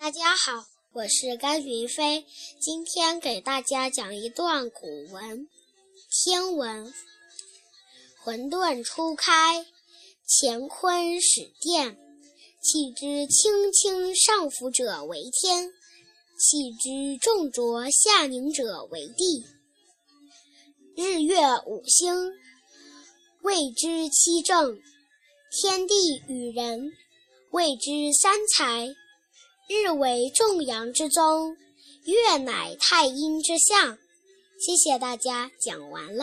大家好，我是甘云飞，今天给大家讲一段古文。天文，混沌初开，乾坤始奠。气之轻轻上浮者为天，气之重浊下凝者为地。日月五星，谓之七正；天地与人，谓之三才。日为众阳之中，月乃太阴之象。谢谢大家，讲完了。